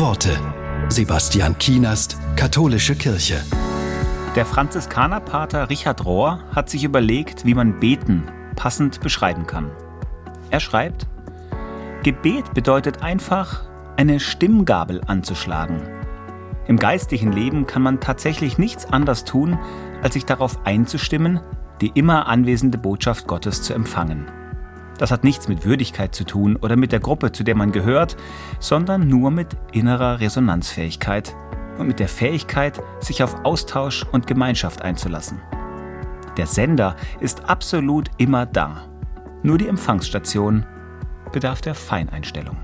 Worte. Sebastian Kienast, Katholische Kirche. Der Franziskanerpater Richard Rohr hat sich überlegt, wie man Beten passend beschreiben kann. Er schreibt, Gebet bedeutet einfach, eine Stimmgabel anzuschlagen. Im geistlichen Leben kann man tatsächlich nichts anders tun, als sich darauf einzustimmen, die immer anwesende Botschaft Gottes zu empfangen. Das hat nichts mit Würdigkeit zu tun oder mit der Gruppe, zu der man gehört, sondern nur mit innerer Resonanzfähigkeit und mit der Fähigkeit, sich auf Austausch und Gemeinschaft einzulassen. Der Sender ist absolut immer da. Nur die Empfangsstation bedarf der Feineinstellung.